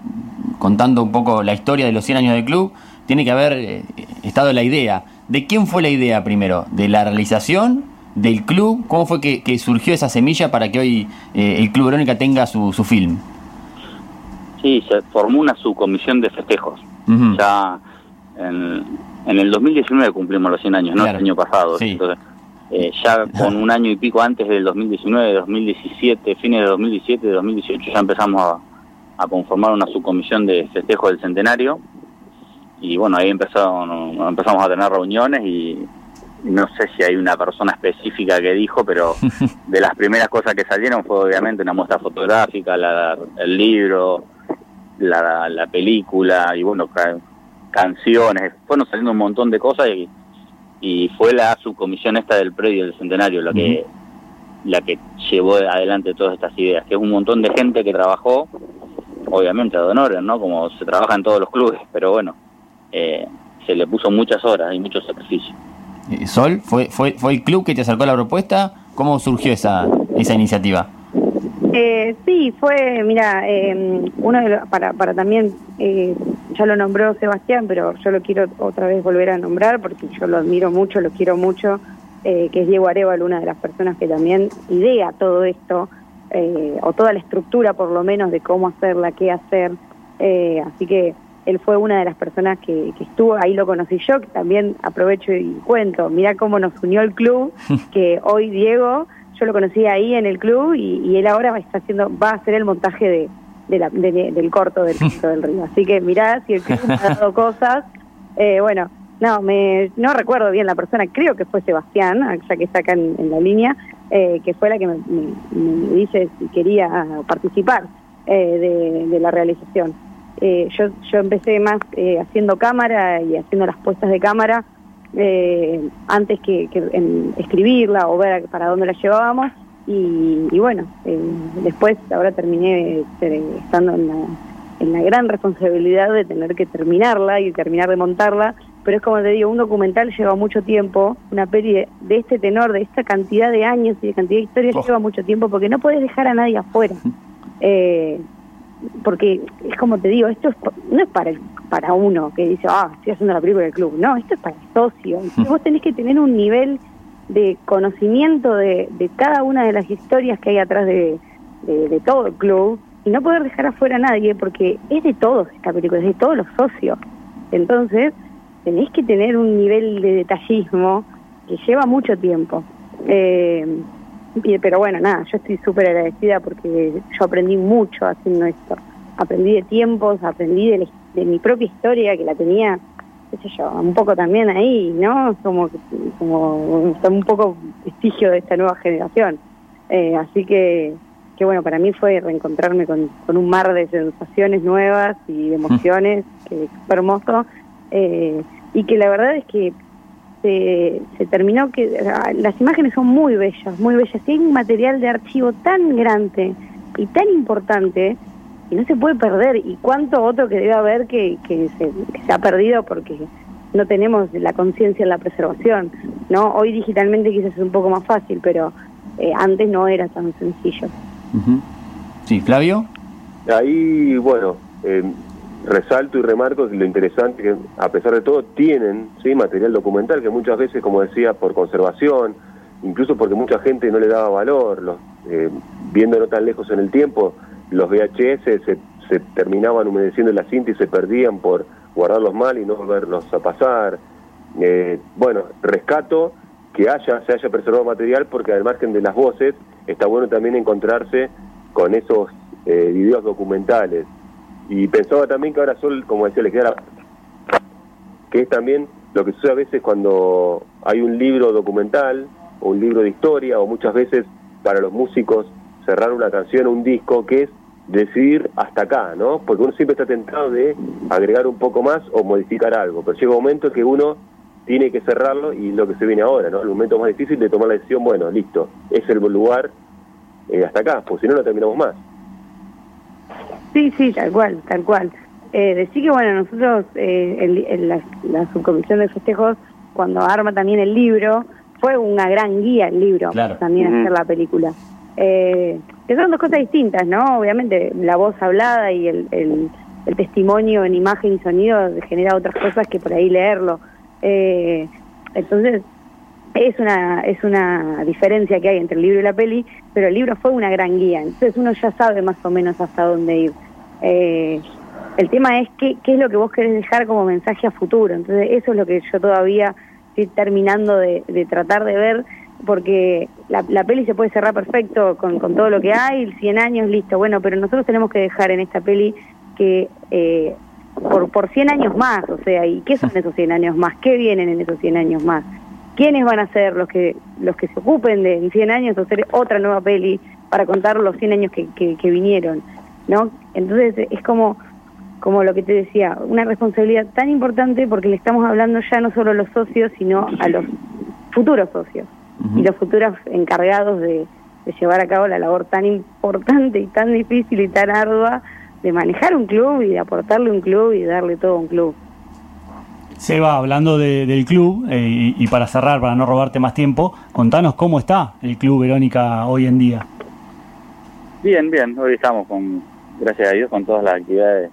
contando un poco la historia de los 100 años del club, tiene que haber eh, estado la idea. ¿De quién fue la idea primero? ¿De la realización? ¿Del club? ¿Cómo fue que, que surgió esa semilla para que hoy eh, el Club Verónica tenga su, su film? Sí, se formó una subcomisión de festejos. Ya en, en el 2019 cumplimos los 100 años, no Claro. el año pasado. Sí. Entonces, eh, ya con un año y pico antes del 2019, 2017, fines de 2017, 2018, ya empezamos a, a conformar una subcomisión de festejo del centenario. Y bueno, ahí empezaron, empezamos a tener reuniones y no sé si hay una persona específica que dijo, pero *laughs* de las primeras cosas que salieron fue obviamente una muestra fotográfica, la, el libro, la, la película y bueno, ca- canciones, fueron saliendo un montón de cosas y, y fue la subcomisión esta del predio del centenario la que la que llevó adelante todas estas ideas, que es un montón de gente que trabajó, obviamente a honores, ¿no? Como se trabaja en todos los clubes, pero bueno, eh, se le puso muchas horas y mucho sacrificio. Eh, Sol, ¿fue, fue, ¿fue el club que te acercó a la propuesta? ¿Cómo surgió esa, esa iniciativa? Eh, sí, fue, mira, eh, uno de los- para, para también, eh, ya lo nombró Sebastián, pero yo lo quiero otra vez volver a nombrar porque yo lo admiro mucho, lo quiero mucho, eh, que es Diego Arevalo, una de las personas que también idea todo esto, eh, o toda la estructura por lo menos de cómo hacerla, qué hacer, eh, así que él fue una de las personas que, que estuvo, ahí lo conocí yo, que también aprovecho y cuento, mira cómo nos unió el club, *laughs* que hoy Diego, yo lo conocí ahí en el club y, y él ahora está haciendo, va a hacer el montaje de, de la- de- del corto del *laughs* Cristo del Río. Así que mirá si el club me ha dado cosas. Eh, bueno, no, me, no recuerdo bien la persona, creo que fue Sebastián, ya que está acá en, en la línea, eh, que fue la que me, me- me dice si quería participar eh, de, de la realización. Eh, yo, yo empecé más eh, haciendo cámara y haciendo las puestas de cámara eh, antes que, que en escribirla o ver para dónde la llevábamos y, y bueno, eh, después ahora terminé eh, estando en la, en la gran responsabilidad de tener que terminarla y terminar de montarla, pero es como te digo, un documental lleva mucho tiempo, una peli de, de este tenor, de esta cantidad de años y de cantidad de historias Oh. lleva mucho tiempo porque no puedes dejar a nadie afuera. Eh, porque es como te digo, esto es no es para el- para uno que dice, ah, estoy haciendo la película del club. No, esto es para el socio. Entonces vos tenés que tener un nivel de conocimiento de, de cada una de las historias que hay atrás de, de, de todo el club y no poder dejar afuera a nadie porque es de todos esta película, es de todos los socios. Entonces tenés que tener un nivel de detallismo que lleva mucho tiempo. Eh, pero bueno, nada, yo estoy súper agradecida porque yo aprendí mucho haciendo esto. Aprendí de tiempos, aprendí de, mi propia historia que la tenía, qué sé yo, un poco también ahí, ¿no? Como, como un poco vestigio de esta nueva generación. Eh, así que, que bueno, para mí fue reencontrarme con, con un mar de sensaciones nuevas y de emociones, que fue hermoso. Eh, y que la verdad es que se, se terminó que las imágenes son muy bellas, muy bellas. Y hay un material de archivo tan grande y tan importante y no se puede perder. Y cuánto otro que debe haber que, que, se, que se ha perdido porque no tenemos la conciencia en la preservación. no Hoy digitalmente quizás es un poco más fácil, pero eh, antes no era tan sencillo. Sí, Flavio. Ahí, bueno, eh, resalto y remarco lo interesante que, a pesar de todo, tienen ¿sí? material documental que muchas veces, como decía, por conservación, incluso porque mucha gente no le daba valor, los, eh, viéndolo tan lejos en el tiempo, los VHS se, se terminaban humedeciendo la cinta y se perdían por guardarlos mal y no volverlos a pasar. Eh, bueno, rescato que haya, se haya preservado material porque al margen de las voces, está bueno también encontrarse con esos eh, videos documentales. Y pensaba también que ahora Sol, como decía, le queda la- que es también lo que sucede a veces cuando hay un libro documental o un libro de historia o muchas veces para los músicos cerrar una canción o un disco que es decidir hasta acá, ¿no? Porque uno siempre está tentado de agregar un poco más o modificar algo, pero llega un momento que uno tiene que cerrarlo y lo que se viene ahora, ¿no? El momento más difícil de tomar la decisión, bueno, listo, es el lugar eh, hasta acá, pues si no, no terminamos más. Sí, sí, tal cual, tal cual. Eh, decir que, bueno, nosotros, eh, el- el- la, la subcomisión de festejos, cuando arma también el libro, fue una gran guía el libro, Claro. también hacer la película. Eh, que son dos cosas distintas, ¿no? Obviamente la voz hablada y el, el, el testimonio en imagen y sonido genera otras cosas que por ahí leerlo. Eh, entonces, es una es una diferencia que hay entre el libro y la peli, pero el libro fue una gran guía, entonces uno ya sabe más o menos hasta dónde ir. Eh, el tema es qué, qué es lo que vos querés dejar como mensaje a futuro, entonces eso es lo que yo todavía estoy terminando de, de tratar de ver, porque la, la peli se puede cerrar perfecto con, con todo lo que hay, 100 años, listo, bueno, pero nosotros tenemos que dejar en esta peli que... Eh, por, por 100 años más, o sea, ¿y qué son *laughs* esos 100 años más? ¿Qué vienen en esos 100 años más? ¿Quiénes van a ser los que los que se ocupen de en 100 años hacer otra nueva peli para contar los 100 años que, que, que vinieron? ¿No? Entonces es como como lo que te decía, una responsabilidad tan importante porque le estamos hablando ya no solo a los socios, sino a los futuros socios Ujú. y los futuros encargados de, de llevar a cabo la labor tan importante y tan difícil y tan ardua de manejar un club y de aportarle un club y darle todo a un club. Seba, hablando de- del club, eh, y, y para cerrar, para no robarte más tiempo, contanos cómo está el club Verónica hoy en día. Bien, bien. Hoy estamos con, gracias a Dios, con todas las actividades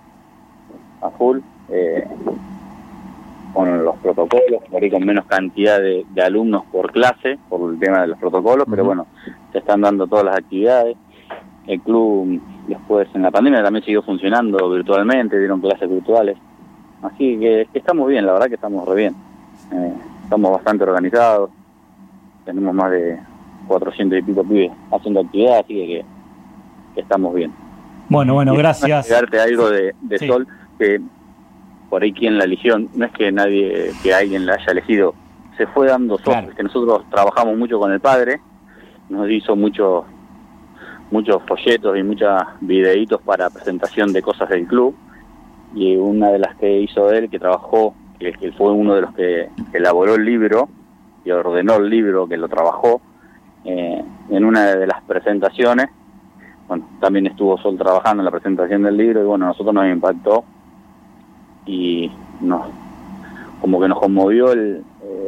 a full, eh, con los protocolos, por ahí con menos cantidad de, de alumnos por clase, por el tema de los protocolos, pero bueno, se están dando todas las actividades. El club, después en la pandemia, también siguió funcionando virtualmente, dieron clases virtuales. Así que, que estamos bien, la verdad que estamos re bien. Eh, estamos bastante organizados, tenemos más de 400 y pico pibes haciendo actividad, así que, estamos bien. Bueno, bueno, Y gracias. Darte algo de, de Sí. Sol, que por ahí quien la eligió, no es que nadie, que alguien la haya elegido, se fue dando Sol, Claro. que nosotros trabajamos mucho con el padre, nos hizo muchos muchos folletos y muchos videitos para presentación de cosas del club, y una de las que hizo él, que trabajó, que, fue uno de los que elaboró el libro, y ordenó el libro, que lo trabajó, eh, en una de las presentaciones, bueno, también estuvo Sol trabajando en la presentación del libro y bueno, a nosotros nos impactó y nos, como que nos conmovió el,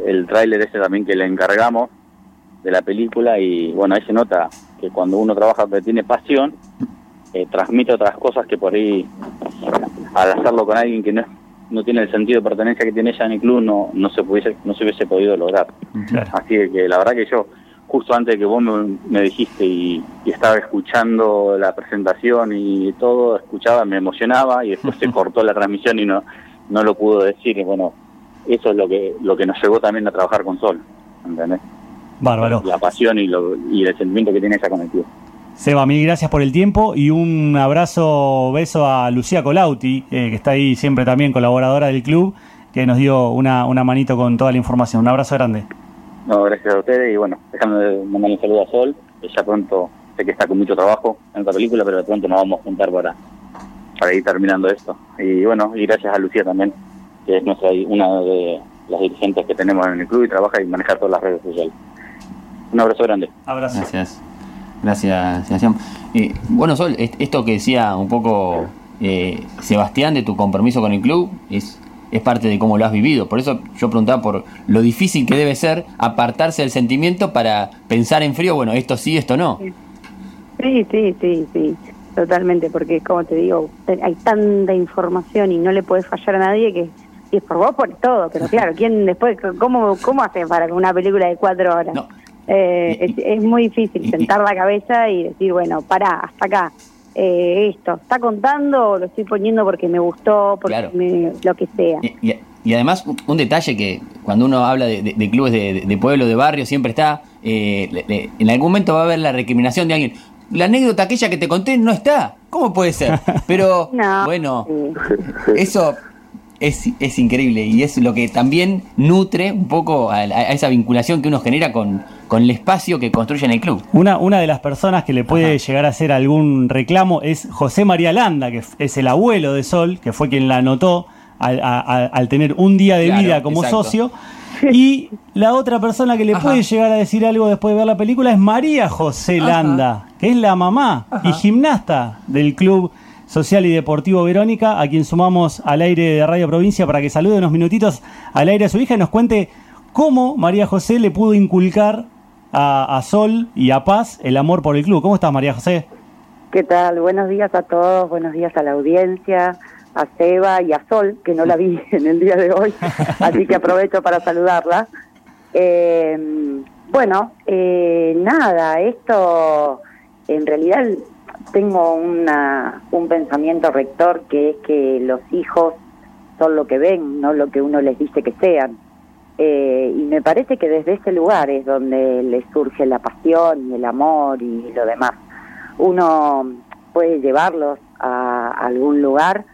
el tráiler ese también que le encargamos de la película y bueno, ahí se nota que cuando uno trabaja que tiene pasión, eh, transmite otras cosas que por ahí al hacerlo con alguien que no no tiene el sentido de pertenencia que tiene ella en el club no no se pudiese no se hubiese podido lograr Claro. Así que la verdad que yo, justo antes de que vos me, me dijiste y, y estaba escuchando la presentación y todo, escuchaba, me emocionaba y después se *laughs* cortó la transmisión y no, no lo pudo decir. Y bueno, eso es lo que, lo que nos llevó también a trabajar con Sol, ¿entendés? Bárbaro. La pasión y, lo, y el sentimiento que tiene ella con el club. Seba, mil gracias por el tiempo y un abrazo, beso a Lucía Colauti, eh, que está ahí siempre también colaboradora del club, que nos dio una, una manito con toda la información. Un abrazo grande. No, gracias a ustedes y bueno, déjame mandar un saludo a Sol, que ya pronto, sé que está con mucho trabajo en esta película, pero de pronto nos vamos a juntar para, para ir terminando esto. Y bueno, y gracias a Lucía también, que es nuestra una de las dirigentes que tenemos en el club y trabaja y maneja todas las redes sociales. Un abrazo grande. Abrazo. Gracias. Gracias, Sebastián. Eh, bueno, Sol, est- esto que decía un poco eh, Sebastián de tu compromiso con el club es, es parte de cómo lo has vivido. Por eso yo preguntaba por lo difícil que debe ser apartarse del sentimiento para pensar en frío, bueno, esto sí, esto no. Sí, sí, sí, sí, totalmente, porque como te digo, hay tanta información y no le puedes fallar a nadie que si es por vos, por todo, pero *laughs* claro, ¿quién después, cómo, cómo hace para una película de cuatro horas? No. Eh, es, es muy difícil sentar la cabeza y decir, bueno, pará, hasta acá. Eh, esto, ¿está contando o lo estoy poniendo porque me gustó, porque Claro. me, lo que sea? Y, y- y además, un- detalle que cuando uno habla de, de- de clubes de, de pueblo, de barrio, siempre está, eh, le- le- en algún momento va a haber la recriminación de alguien. La anécdota aquella que te conté no está. ¿Cómo puede ser? *laughs* Pero, No, bueno, eso es, es increíble y es lo que también nutre un poco a, a esa vinculación que uno genera con, con el espacio que construye en el club. Una, una de las personas que le puede llegar a hacer algún reclamo es José María Landa, que es el abuelo de Sol, que fue quien la anotó al, a- a- al tener un día de Claro, vida como exacto. socio. Y la otra persona que le Ajá. puede llegar a decir algo después de ver la película es María José Ajá. Landa, que es la mamá y gimnasta del Club Social y Deportivo Verónica, a quien sumamos al aire de Radio Provincia para que salude unos minutitos al aire a su hija y nos cuente cómo María José le pudo inculcar a, a Sol y a Paz el amor por el club. ¿Cómo estás, María José? ¿Qué tal? Buenos días a todos, buenos días a la audiencia, a Seba y a Sol, que no la vi *laughs* en el día de hoy, *laughs* así que aprovecho para saludarla. Eh, bueno, eh, nada, esto en realidad tengo una, un pensamiento rector que es que los hijos son lo que ven, no lo que uno les dice que sean. Eh, y me parece que desde ese lugar es donde les surge la pasión y el amor y lo demás uno puede llevarlos a algún lugar,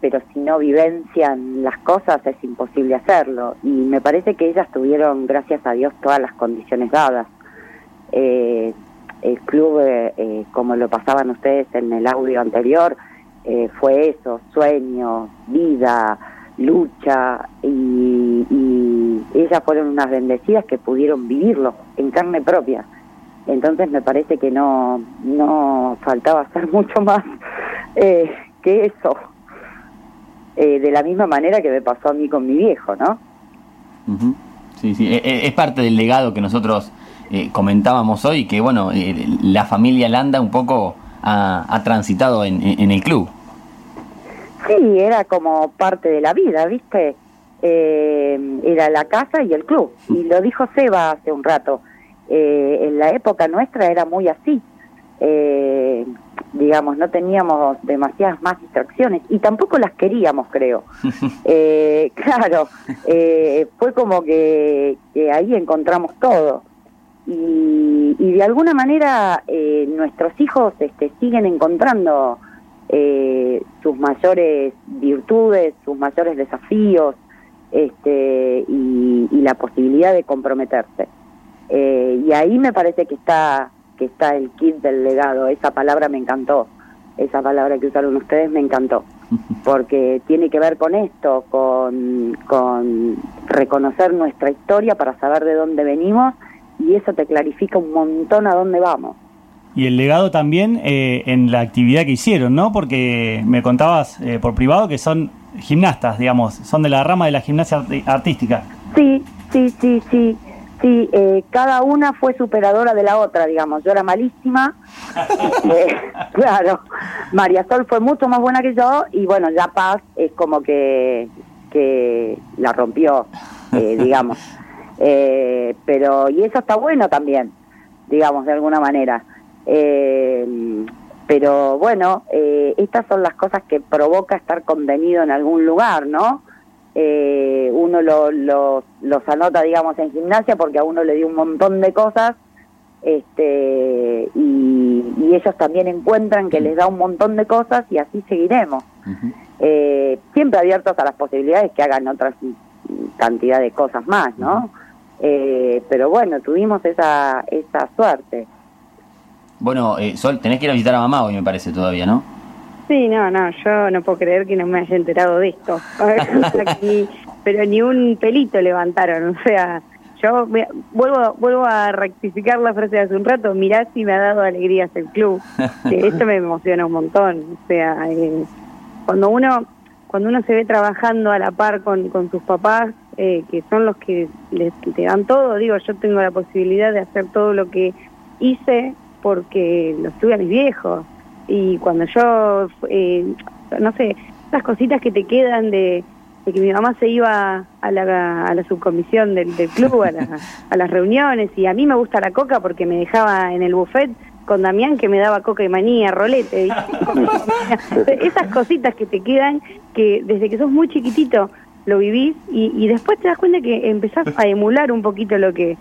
pero si no vivencian las cosas es imposible hacerlo. Y me parece que ellas tuvieron, gracias a Dios, todas las condiciones dadas. Eh, el club, eh, eh, como lo pasaban ustedes en el audio anterior, eh, fue eso, sueño, vida, lucha, y, y ellas fueron unas bendecidas que pudieron vivirlo en carne propia. Entonces me parece que no, no faltaba hacer *laughs* mucho más eh, que eso. Eh, de la misma manera que me pasó a mí con mi viejo, ¿no? Ujú. Sí, sí, e- e- es parte del legado que nosotros eh, comentábamos hoy, que bueno, eh, la familia Landa un poco ha, ha transitado en, en- el club. Sí, era como parte de la vida, ¿viste? Eh, era la casa y el club. Y lo dijo Seba hace un rato. Eh, en la época nuestra era muy así. Eh, digamos, no teníamos demasiadas más distracciones y tampoco las queríamos, creo. *laughs* Eh, claro, eh, fue como que, que ahí encontramos todo. Y, y de alguna manera eh, nuestros hijos este, siguen encontrando eh, sus mayores virtudes, sus mayores desafíos este, y, y la posibilidad de comprometerse. Eh, y ahí me parece que está que está el kit del legado. Esa palabra me encantó. Esa palabra que usaron ustedes me encantó. *laughs* Porque tiene que ver con esto, con, con reconocer nuestra historia para saber de dónde venimos y eso te clarifica un montón a dónde vamos. Y el legado también eh, en la actividad que hicieron, ¿no? Porque me contabas eh, por privado que son gimnastas, digamos, son de la rama de la gimnasia artística. Sí, sí, sí, sí. Sí, eh, cada una fue superadora de la otra, digamos. Yo era malísima. *laughs* Eh, claro, María Sol fue mucho más buena que yo y bueno, ya Paz es como que, que la rompió, eh, digamos. *laughs* Eh, pero, y eso está bueno también, digamos, de alguna manera. Eh, pero bueno, eh, estas son las cosas que provoca estar contenido en algún lugar, ¿no? Eh, uno lo, lo- los anota, digamos, en gimnasia porque a uno le dio un montón de cosas este, y, y ellos también encuentran que les da un montón de cosas y así seguiremos. Eh, siempre abiertos a las posibilidades que hagan otras cantidad de cosas más, ¿no? Eh, pero bueno, tuvimos esa, esa suerte. Bueno, eh, Sol, tenés que ir a visitar a mamá hoy, me parece, todavía, ¿no? Sí, no, no, yo no puedo creer que no me haya enterado de esto. *laughs* Aquí, pero ni un pelito levantaron, o sea, yo me- vuelvo vuelvo a rectificar la frase de hace un rato, mirá si me ha dado alegrías el club. Que *laughs* esto me emociona un montón, o sea, eh, cuando uno cuando uno se ve trabajando a la par con, con sus papás, eh, que son los que les, te dan todo, digo, yo tengo la posibilidad de hacer todo lo que hice porque los tuve a mis viejos. Y cuando yo, eh, no sé, esas cositas que te quedan de, de que mi mamá se iba a la, a la subcomisión del, del club, a, la- a las reuniones, y a mí me gusta la coca porque me dejaba en el buffet con Damián que me daba coca y manía, rolete. y- *laughs* esas cositas que te quedan, que desde que sos muy chiquitito lo vivís y, y después te das cuenta que empezás a emular un poquito lo que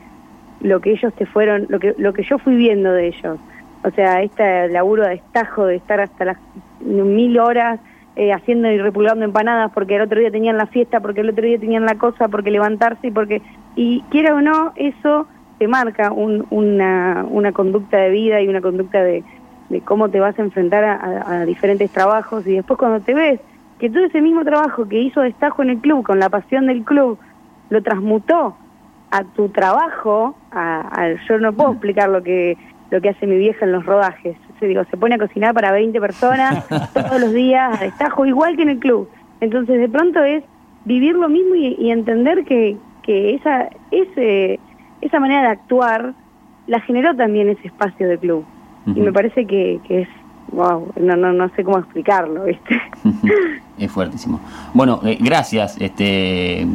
lo que ellos te fueron, lo que lo que yo fui viendo de ellos. O sea, este laburo de destajo, de estar hasta las mil horas eh, haciendo y repulgando empanadas porque el otro día tenían la fiesta, porque el otro día tenían la cosa, porque levantarse y porque... Y quiera o no, eso te marca un- una, una conducta de vida y una conducta de, de cómo te vas a enfrentar a- a diferentes trabajos y después cuando te ves que todo ese mismo trabajo que hizo destajo en el club, con la pasión del club, lo transmutó a tu trabajo, a, a- yo no puedo explicar lo que lo que hace mi vieja en los rodajes. Se, digo, se pone a cocinar para 20 personas *laughs* todos los días, a destajo, igual que en el club. Entonces, de pronto es vivir lo mismo y, y entender que, que esa, ese, esa manera de actuar la generó también ese espacio de club. Y me parece que, que es, wow, no, no, no sé cómo explicarlo, ¿viste? *laughs* es fuertísimo. Bueno, eh, gracias, este, eh,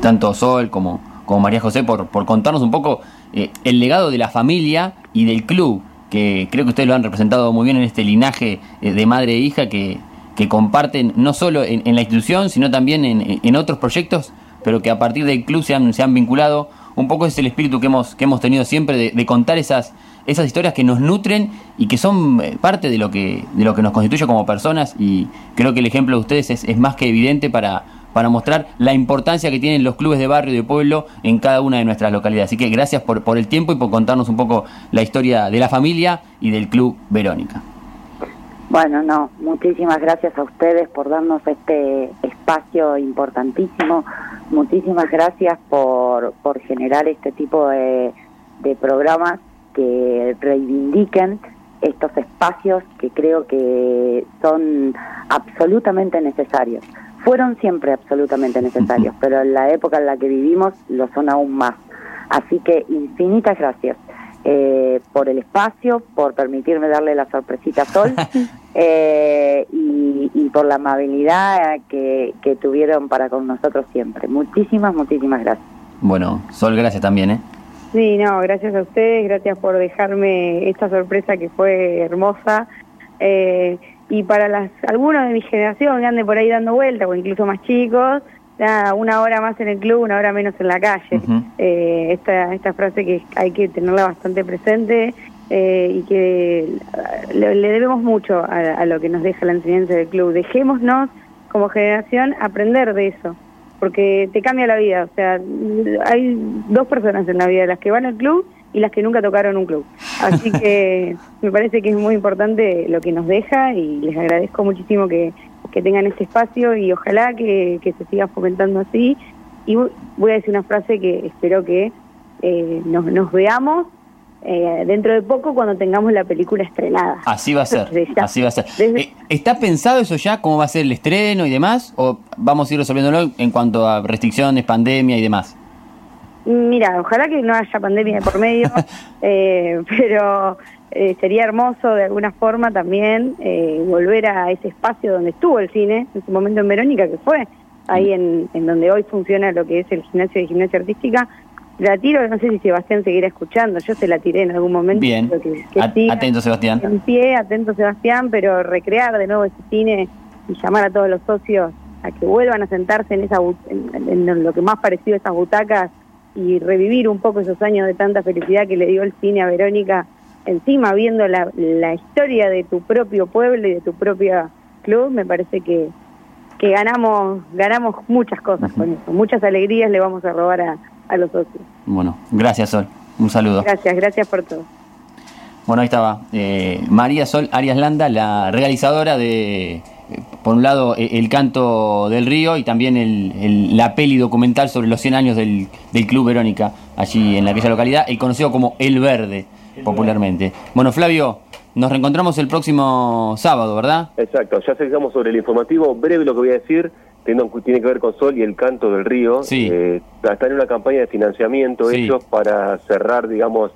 tanto Sol como, como María José, por, por contarnos un poco eh, el legado de la familia y del club, que creo que ustedes lo han representado muy bien en este linaje eh, de madre e hija que, que comparten no solo en, la institución, sino también en, en otros proyectos, pero que a partir del club se han, se han vinculado. Un poco es el espíritu que hemos, que hemos tenido siempre de contar esas, esas historias que nos nutren y que son eh, parte de lo que, de lo que nos constituye como personas y creo que el ejemplo de ustedes es, más que evidente para, para mostrar la importancia que tienen los clubes de barrio y de pueblo en cada una de nuestras localidades. Así que gracias por, por el tiempo y por contarnos un poco la historia de la familia y del club Verónica. Bueno, no, muchísimas gracias a ustedes por darnos este espacio importantísimo. Muchísimas gracias por, por generar este tipo de, de programas que reivindiquen estos espacios que creo que son absolutamente necesarios. Fueron siempre absolutamente necesarios, pero en la época en la que vivimos lo son aún más. Así que infinitas gracias eh, por el espacio, por permitirme darle la sorpresita a Sol *laughs* eh, y, y por la amabilidad que, que tuvieron para con nosotros siempre. Muchísimas, muchísimas gracias. Bueno, Sol, gracias también, ¿eh? Sí, no, gracias a ustedes, gracias por dejarme esta sorpresa que fue hermosa. Eh, y para las algunos de mi generación que anden por ahí dando vueltas, o incluso más chicos, nada, una hora más en el club, una hora menos en la calle. Eh, esta, esta frase que hay que tenerla bastante presente eh, y que le, le debemos mucho a, a lo que nos deja la enseñanza del club. Dejémonos como generación aprender de eso, porque te cambia la vida. O sea, hay dos personas en la vida, las que van al club y las que nunca tocaron un club. Así que *laughs* me parece que es muy importante lo que nos deja y les agradezco muchísimo que, que tengan este espacio y ojalá que, que se siga fomentando así. Y voy a decir una frase que espero que eh, nos, nos veamos eh, dentro de poco cuando tengamos la película estrenada. Así va a ser, ya. así va a ser. Desde- Eh, ¿Está pensado eso ya? ¿Cómo va a ser el estreno y demás? ¿O vamos a ir resolviéndolo en cuanto a restricciones, pandemia y demás? Mira, ojalá que no haya pandemia de por medio, *laughs* eh, pero eh, sería hermoso de alguna forma también eh, volver a ese espacio donde estuvo el cine, en su momento en Verónica, que fue ahí en, en donde hoy funciona lo que es el gimnasio de gimnasia artística. La tiro, no sé si Sebastián seguirá escuchando, yo se la tiré en algún momento. Bien. que- que At- siga Atento, Sebastián. en pie, atento Sebastián, pero recrear de nuevo ese cine y llamar a todos los socios a que vuelvan a sentarse en esa en, en lo que más parecido a esas butacas y revivir un poco esos años de tanta felicidad que le dio el cine a Verónica, encima viendo la, la historia de tu propio pueblo y de tu propio club, me parece que, que ganamos, ganamos muchas cosas con eso, muchas alegrías le vamos a robar a, a los socios. Bueno, gracias, Sol. Un saludo. Gracias, gracias por todo. Bueno, ahí estaba. eh, María Sol Arias Landa, la realizadora de, eh, por un lado, eh, El Canto del Río y también el, el- la peli documental sobre los 100 años del, del Club Verónica, allí en aquella localidad, el conocido como El Verde, popularmente. Bueno, Flavio, nos reencontramos el próximo sábado, ¿verdad? Exacto, ya seguimos sobre el informativo. Breve lo que voy a decir, tiene que ver con Sol y el canto del río. Sí. Eh, están en una campaña de financiamiento Sí. ellos para cerrar, digamos,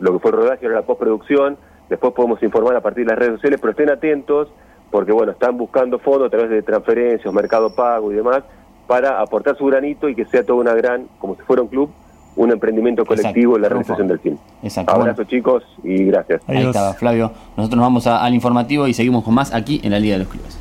lo que fue el rodaje, ahora la postproducción. Después podemos informar a partir de las redes sociales, pero estén atentos porque, bueno, están buscando fondos a través de transferencias, mercado pago y demás para aportar su granito y que sea toda una gran, como si fuera un club, un emprendimiento colectivo en la realización del film. Exacto. Abrazo Bueno, chicos y gracias. ahí estaba, Flavio. Nosotros nos vamos a- al informativo y seguimos con más aquí en la Liga de los Clubes.